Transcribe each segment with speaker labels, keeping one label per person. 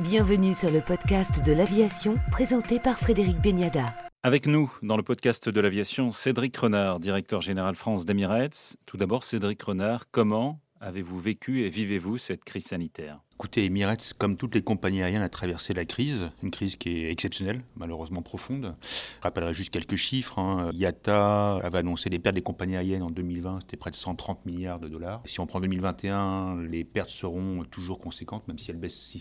Speaker 1: Bienvenue sur le podcast de l'aviation présenté par Frédéric Beniada.
Speaker 2: Avec nous, dans le podcast de l'aviation, Cédric Renard, directeur général France d'Emirates. Tout d'abord, Cédric Renard, comment avez-vous vécu et vivez-vous cette crise sanitaire?
Speaker 3: Écoutez, Emirates, comme toutes les compagnies aériennes, a traversé la crise, une crise qui est exceptionnelle, malheureusement profonde. Je rappellerai juste quelques chiffres. Hein. IATA avait annoncé les pertes des compagnies aériennes en 2020, c'était près de 130 milliards de dollars. Si on prend 2021, les pertes seront toujours conséquentes, même si elles baissent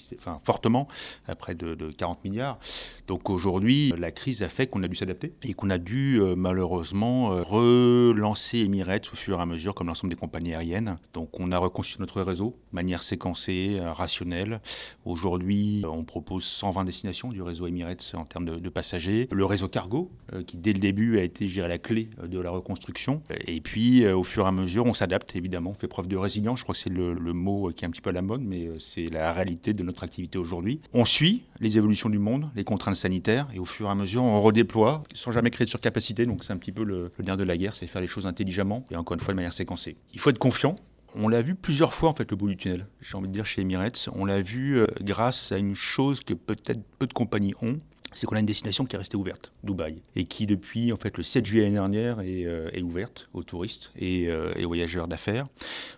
Speaker 3: fortement, à près de, 40 milliards. Donc aujourd'hui, la crise a fait qu'on a dû s'adapter et qu'on a dû euh, malheureusement euh, relancer Emirates au fur et à mesure, comme l'ensemble des compagnies aériennes. Donc on a reconstruit notre réseau de manière séquencée, Aujourd'hui, on propose 120 destinations du réseau Emirates en termes de, passagers. Le réseau cargo, euh, qui dès le début a été géré la clé euh, de la reconstruction. Et puis, euh, au fur et à mesure, on s'adapte évidemment, on fait preuve de résilience. Je crois que c'est le, mot qui est un petit peu à la mode, mais c'est la réalité de notre activité aujourd'hui. On suit les évolutions du monde, les contraintes sanitaires, et au fur et à mesure, on redéploie sans jamais créer de surcapacité. Donc, c'est un petit peu le, le de la guerre, c'est faire les choses intelligemment et encore une fois de manière séquencée. Il faut être confiant on l'a vu plusieurs fois en fait le bout du tunnel. J'ai envie de dire chez Emirates, on l'a vu euh, grâce à une chose que peut-être peu de compagnies ont, c'est qu'on a une destination qui est restée ouverte, Dubaï, et qui depuis en fait le 7 juillet l'année dernière est, euh, ouverte aux touristes euh, et, aux voyageurs d'affaires.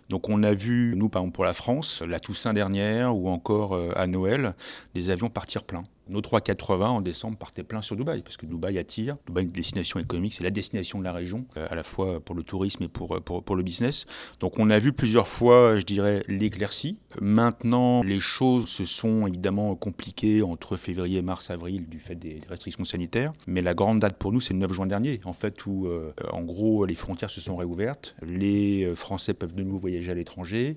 Speaker 3: Donc on a vu, nous par exemple pour la France, la Toussaint dernière ou encore à Noël, des avions partir pleins. Nos 380 en décembre partaient plein sur Dubaï, parce que Dubaï attire. Dubaï est une destination économique, c'est la destination de la région, euh, à la fois pour le tourisme et pour, euh, pour, le business. Donc on a vu plusieurs fois, je dirais, l'éclaircie. Maintenant, les choses se sont évidemment compliquées entre février, mars, avril, du fait des restrictions sanitaires. Mais la grande date pour nous, c'est le 9 juin dernier, en fait, où euh, en gros les frontières se sont réouvertes, les Français peuvent de nouveau voyager à l'étranger.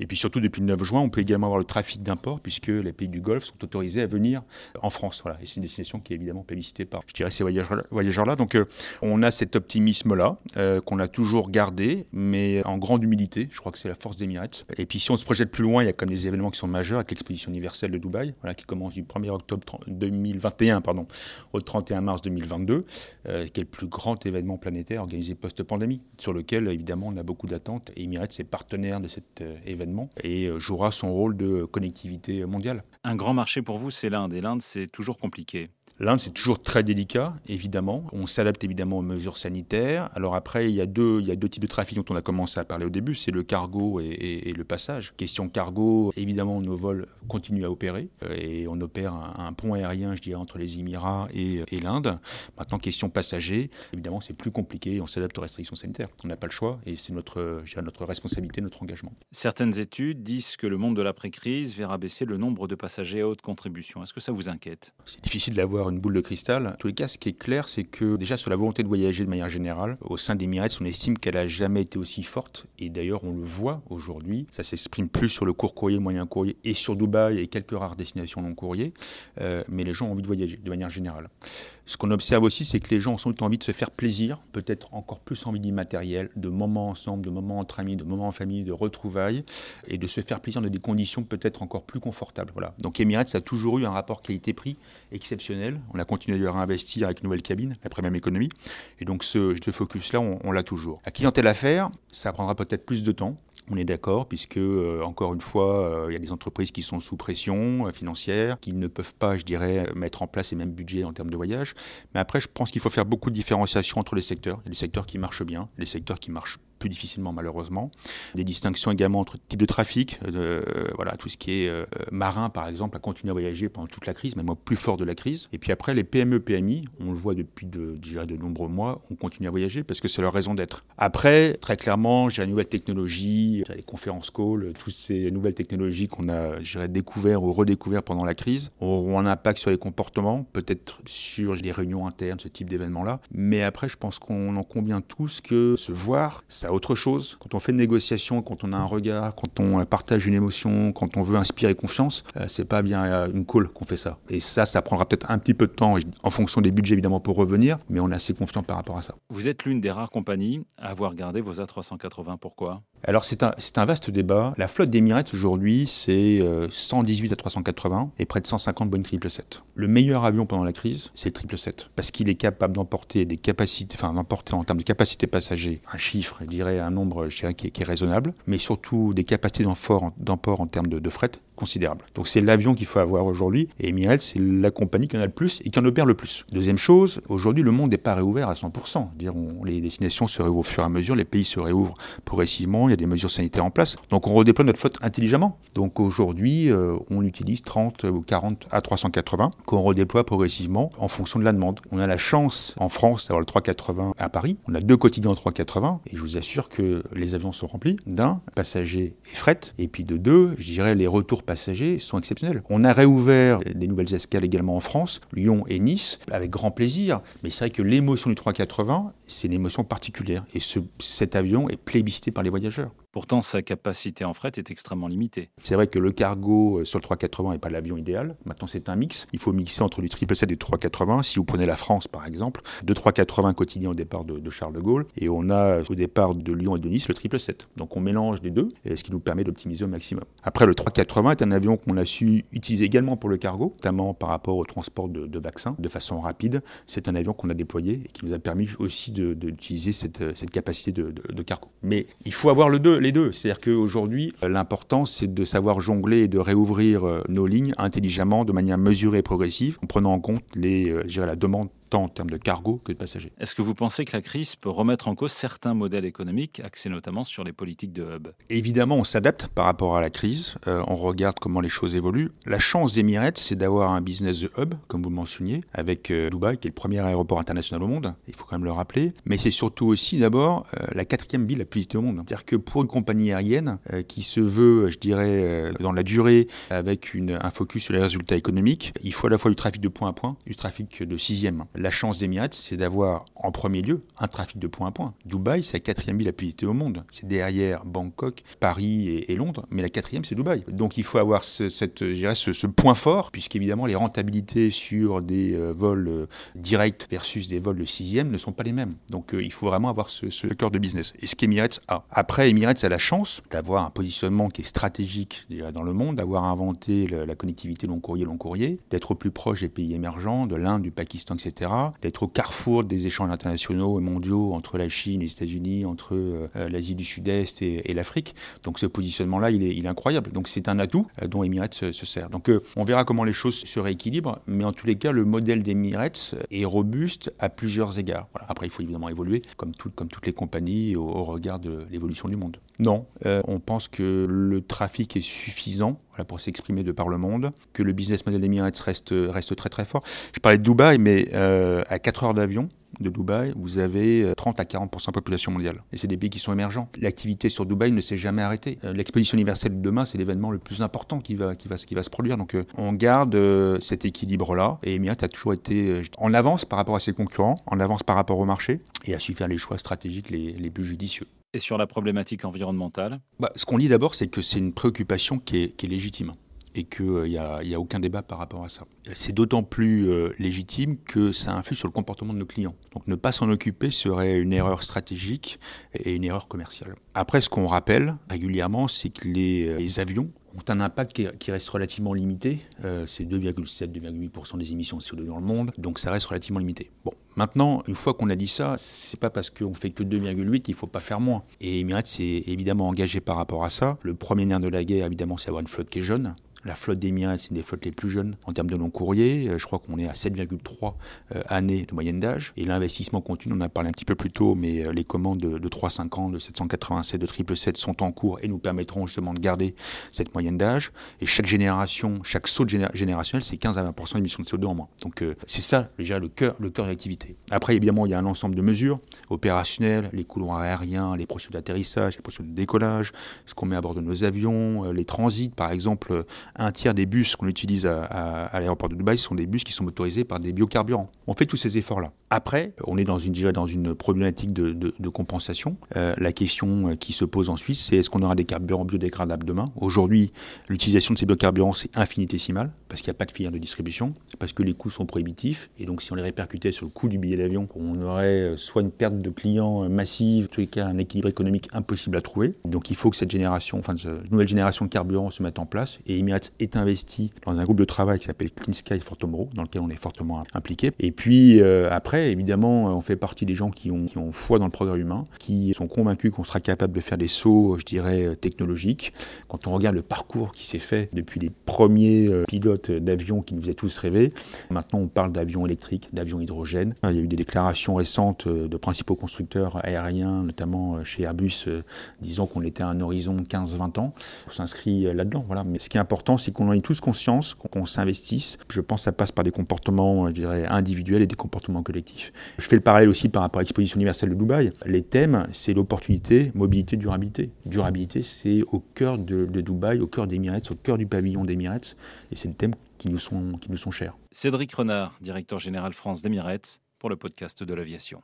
Speaker 3: Et puis surtout, depuis le 9 juin, on peut également avoir le trafic d'import, puisque les pays du Golfe sont autorisés à venir en France. Voilà. Et c'est une destination qui est évidemment plébiscitée par, je dirais, ces voyageurs-là. Donc, euh, on a cet optimisme-là euh, qu'on a toujours gardé, mais en grande humilité. Je crois que c'est la force d'Emirates. Et puis, si on se projette plus loin, il y a comme des événements qui sont majeurs avec l'exposition universelle de Dubaï, voilà, qui commence du 1er octobre 2021 pardon, au 31 mars 2022, euh, qui est le plus grand événement planétaire organisé post-pandémie, sur lequel, évidemment, on a beaucoup d'attentes. Et Emirates est partenaire de cet événement et jouera son rôle de connectivité mondiale.
Speaker 2: Un grand marché pour vous, c'est l'Inde. Et l'Inde, c'est toujours compliqué.
Speaker 3: L'Inde, c'est toujours très délicat, évidemment. On s'adapte évidemment aux mesures sanitaires. Alors après, il y, a deux, il y a deux types de trafic dont on a commencé à parler au début, c'est le cargo et, le passage. Question cargo, évidemment, nos vols continuent à opérer euh, et on opère un, pont aérien, je dirais, entre les Émirats et, l'Inde. Maintenant, question passager, évidemment, c'est plus compliqué. On s'adapte aux restrictions sanitaires. On n'a pas le choix et c'est notre, notre responsabilité, notre engagement.
Speaker 2: Certaines études disent que le monde de l'après-crise verra baisser le nombre de passagers à haute contribution. Est-ce que ça vous inquiète?
Speaker 3: C'est difficile d'avoir une boule de cristal. En tous les cas, ce qui est clair, c'est que déjà sur la volonté de voyager de manière générale, au sein des d'Emirates, on estime qu'elle a jamais été aussi forte. Et d'ailleurs, on le voit aujourd'hui. Ça s'exprime plus sur le court courrier, le moyen courrier et sur Dubaï et quelques rares destinations long courrier. Euh, mais les gens ont envie de voyager de manière générale. Ce qu'on observe aussi, c'est que les gens ont sans envie de se faire plaisir, peut-être encore plus envie d'immatériel, de moments ensemble, de moments entre amis, de moments en famille, de retrouvailles, et de se faire plaisir dans des conditions peut-être encore plus confortables. Voilà. Donc Emirates a toujours eu un rapport qualité-prix exceptionnel. On a continué à investir avec une nouvelle cabine, après même économie. Et donc ce, focus-là, on, on l'a toujours. La clientèle à faire, ça prendra peut-être plus de temps. On est d'accord, puisque, euh, encore une fois, euh, il y a des entreprises qui sont sous pression euh, financière, qui ne peuvent pas, je dirais, mettre en place les mêmes budgets en termes de voyage. Mais après, je pense qu'il faut faire beaucoup de différenciation entre les secteurs. Il y a des secteurs qui marchent bien, les secteurs qui marchent plus difficilement malheureusement. Des distinctions également entre types de trafic, euh, voilà, tout ce qui est euh, marin par exemple a continué à voyager pendant toute la crise, même au plus fort de la crise. Et puis après les PME, PMI, on le voit depuis de, déjà de nombreux mois, on continue à voyager parce que c'est leur raison d'être. Après, très clairement, j'ai la nouvelle technologie, les conférences calls, toutes ces nouvelles technologies qu'on a, découvert ou redécouvert pendant la crise auront un impact sur les comportements, peut-être sur les réunions internes, ce type d'événement-là. Mais après, je pense qu'on en convient tous que se voir, ça autre chose. Quand on fait une négociation, quand on a un regard, quand on partage une émotion, quand on veut inspirer confiance, euh, c'est pas bien euh, une call qu'on fait ça. Et ça, ça prendra peut-être un petit peu de temps en fonction des budgets évidemment pour revenir, mais on est assez confiant par rapport à ça.
Speaker 2: Vous êtes l'une des rares compagnies à avoir gardé vos A380. Pourquoi?
Speaker 3: Alors c'est un, un, vaste débat. La flotte d'Emirates aujourd'hui, c'est 118 euh, A380 et près de 150 Boeing 777. Le meilleur avion pendant la crise, c'est le 777 parce qu'il est capable d'emporter des capacités, enfin d'emporter en termes de capacité passager un chiffre, dire un nombre je dirais, qui, est, raisonnable, mais surtout des capacités d'emport en, termes de, fret considérable. Donc c'est l'avion qu'il faut avoir aujourd'hui et Emirates c'est la compagnie qui en a le plus et qui en opère le plus. Deuxième chose, aujourd'hui le monde n'est pas réouvert à 100%. Dire, les destinations se réouvrent au fur et à mesure, les pays se réouvrent progressivement, il y a des mesures sanitaires en place. Donc on redéploie notre flotte intelligemment. Donc aujourd'hui euh, on utilise 30 ou 40 à 380 qu'on redéploie progressivement en fonction de la demande. On a la chance en France d'avoir le 380 à Paris. On a deux quotidiens en 380 et je vous assure que les avions sont remplis d'un, passagers et fret, et puis de deux, je dirais les retours passagers sont exceptionnels. On a réouvert des nouvelles escales également en France, Lyon et Nice, avec grand plaisir. Mais c'est vrai que l'émotion du 380, c'est une émotion particulière. Et ce, cet avion est plébiscité par les voyageurs.
Speaker 2: Pourtant, sa capacité en fret est extrêmement limitée.
Speaker 3: C'est vrai que le cargo euh, sur le 380 n'est pas l'avion idéal. Maintenant, c'est un mix. Il faut mixer entre du 777 et du 380. Si vous prenez la France, par exemple, deux 380 quotidiens au départ de, Charles de Gaulle. Et on a au départ de Lyon et de Nice le 777. Donc on mélange les deux, ce qui nous permet d'optimiser au maximum. Après, le 380 est un avion qu'on a su utiliser également pour le cargo, notamment par rapport au transport de, vaccins de façon rapide. C'est un avion qu'on a déployé et qui nous a permis aussi d'utiliser cette, cette, capacité de, de cargo. Mais il faut avoir le deux les deux. C'est-à-dire qu'aujourd'hui, l'important, c'est de savoir jongler et de réouvrir euh, nos lignes intelligemment, de manière mesurée et progressive, en prenant en compte les, euh, la demande en termes de cargo que de passagers.
Speaker 2: Est-ce que vous pensez que la crise peut remettre en cause certains modèles économiques axés notamment sur les politiques de hub?
Speaker 3: Évidemment, on s'adapte par rapport à la crise. Euh, on regarde comment les choses évoluent. La chance d'Emirates, c'est d'avoir un business de hub, comme vous le mentionniez, avec euh, Dubaï, qui est le premier aéroport international au monde. Il faut quand même le rappeler. Mais c'est surtout aussi d'abord euh, la quatrième ville la plus visitée au monde. C'est-à-dire que pour une compagnie aérienne qui se veut, je dirais, dans la durée, avec une, un focus sur les résultats économiques, il faut à la fois du trafic de point à point, du trafic de sixième. La chance d'Emirates, c'est d'avoir en premier lieu un trafic de point à point. Dubaï, c'est la quatrième ville la plus au monde. C'est derrière Bangkok, Paris et, Londres, mais la quatrième, c'est Dubaï. Donc il faut avoir ce, ce, point fort, puisqu'évidemment les rentabilités sur des euh, vols euh, directs versus des vols de sixième ne sont pas les mêmes. Donc euh, il faut vraiment avoir ce, cœur de business. Et ce qu'Emirates a. Après, Emirates a la chance d'avoir un positionnement qui est stratégique déjà dans le monde, d'avoir inventé la, connectivité long courrier, long courrier, d'être au plus proche des pays émergents, de l'Inde, du Pakistan, etc d'être au carrefour des échanges internationaux et mondiaux entre la Chine, les États-Unis, entre euh, l'Asie du Sud-Est et, l'Afrique. Donc ce positionnement-là, il est, incroyable. Donc c'est un atout euh, dont Emirates se, sert. Donc euh, on verra comment les choses se rééquilibrent, mais en tous les cas, le modèle d'Emirates est robuste à plusieurs égards. Après, il faut évidemment évoluer, comme toutes les compagnies, au, regard de l'évolution du monde. Non, on pense que le trafic est suffisant pour s'exprimer de par le monde, que le business model d'Emirates reste, reste très très fort. Je parlais de Dubaï, mais euh, à 4 heures d'avion de Dubaï, vous avez 30 euh, à 40 de population mondiale. Et c'est des pays qui sont émergents. L'activité sur Dubaï ne s'est jamais arrêtée. Euh, l'exposition universelle de demain, c'est l'événement le plus important qui va, qui va, qui va se produire. Donc on garde cet équilibre-là. Et Emirates a toujours été en avance par rapport à ses concurrents, en avance par rapport au marché, et a su faire les choix stratégiques les, les plus judicieux.
Speaker 2: Et sur la problématique environnementale
Speaker 3: bah, Ce qu'on lit d'abord, c'est que c'est une préoccupation qui est, qui légitime et qu'il n'y euh, a, aucun débat par rapport à ça. C'est d'autant plus euh, légitime que ça influe sur le comportement de nos clients. Donc ne pas s'en occuper serait une erreur stratégique et une erreur commerciale. Après, ce qu'on rappelle régulièrement, c'est que les, euh, avions ont un impact qui, reste relativement limité. C'est 2,7-2,8% des émissions de CO2 dans le monde, donc ça reste relativement limité. Bon, maintenant, une fois qu'on a dit ça, c'est pas parce qu'on fait que 2,8 qu'il faut pas faire moins. Et Emirates s'est évidemment engagé par rapport à ça. Le premier nerf de la guerre, évidemment, c'est avoir une flotte qui est jeune. La flotte d'Emirates, c'est une des flottes les plus jeunes en termes de long courrier. Euh, je crois qu'on est à 7,3 euh, années de moyenne d'âge. Et l'investissement continu, on en a parlé un petit peu plus tôt, mais les commandes de, de 350, de 787, de 777 sont en cours et nous permettront justement de garder cette moyenne d'âge. Et chaque génération, chaque saut générationnel, c'est 15 à 20% d'émissions de CO2 en moins. Donc euh, c'est ça déjà le cœur, le cœur de l'activité. Après, évidemment, il y a un ensemble de mesures opérationnelles, les couloirs aériens, les procédures d'atterrissage, les procédures de décollage, ce qu'on met à bord de nos avions, euh, les transits, par exemple, un tiers des bus qu'on utilise à, l'aéroport de Dubaï sont des bus qui sont motorisés par des biocarburants. On fait tous ces efforts-là. Après, on est dans une, déjà dans une problématique de, compensation. Euh, la question qui se pose ensuite, c'est est-ce qu'on aura des carburants biodégradables demain? Aujourd'hui, L'utilisation de ces biocarburants, c'est infinitésimal, parce qu'il n'y a pas de filière de distribution, parce que les coûts sont prohibitifs. Et donc, si on les répercutait sur le coût du billet d'avion, on aurait soit une perte de clients massive, en tous cas un équilibre économique impossible à trouver. Donc, il faut que cette nouvelle génération de carburant se mette en place. Et Est investi dans un groupe de travail qui s'appelle Clean Sky Fortomoro, dans lequel on est fortement impliqué. Et puis, euh, après, évidemment, on fait partie des gens qui ont, foi dans le progrès humain, qui sont convaincus qu'on sera capable de faire des sauts, je dirais, technologiques. Quand on regarde le parcours qui s'est fait depuis les premiers euh, pilotes d'avions qui nous faisaient tous rêver, maintenant on parle d'avions électriques, d'avions hydrogène. Il y a eu des déclarations récentes euh, de principaux constructeurs aériens, notamment chez Airbus, disant qu'on était à un horizon 15-20 ans. On s'inscrit là-dedans. Voilà. Mais ce qui est c'est qu'on en ait tous conscience, qu'on s'investisse. Je pense que ça passe par des comportements, individuels et des comportements collectifs. Je fais le parallèle aussi par rapport à l'exposition universelle de Dubaï. Les thèmes, c'est l'opportunité, mobilité, durabilité. Durabilité, c'est au cœur de, Dubaï, au cœur d'Emirates, au cœur du pavillon d'Emirates, et c'est le thème qui nous, sont, qui chers.
Speaker 2: Cédric Renard, directeur général France d'Emirates, pour le podcast de l'aviation.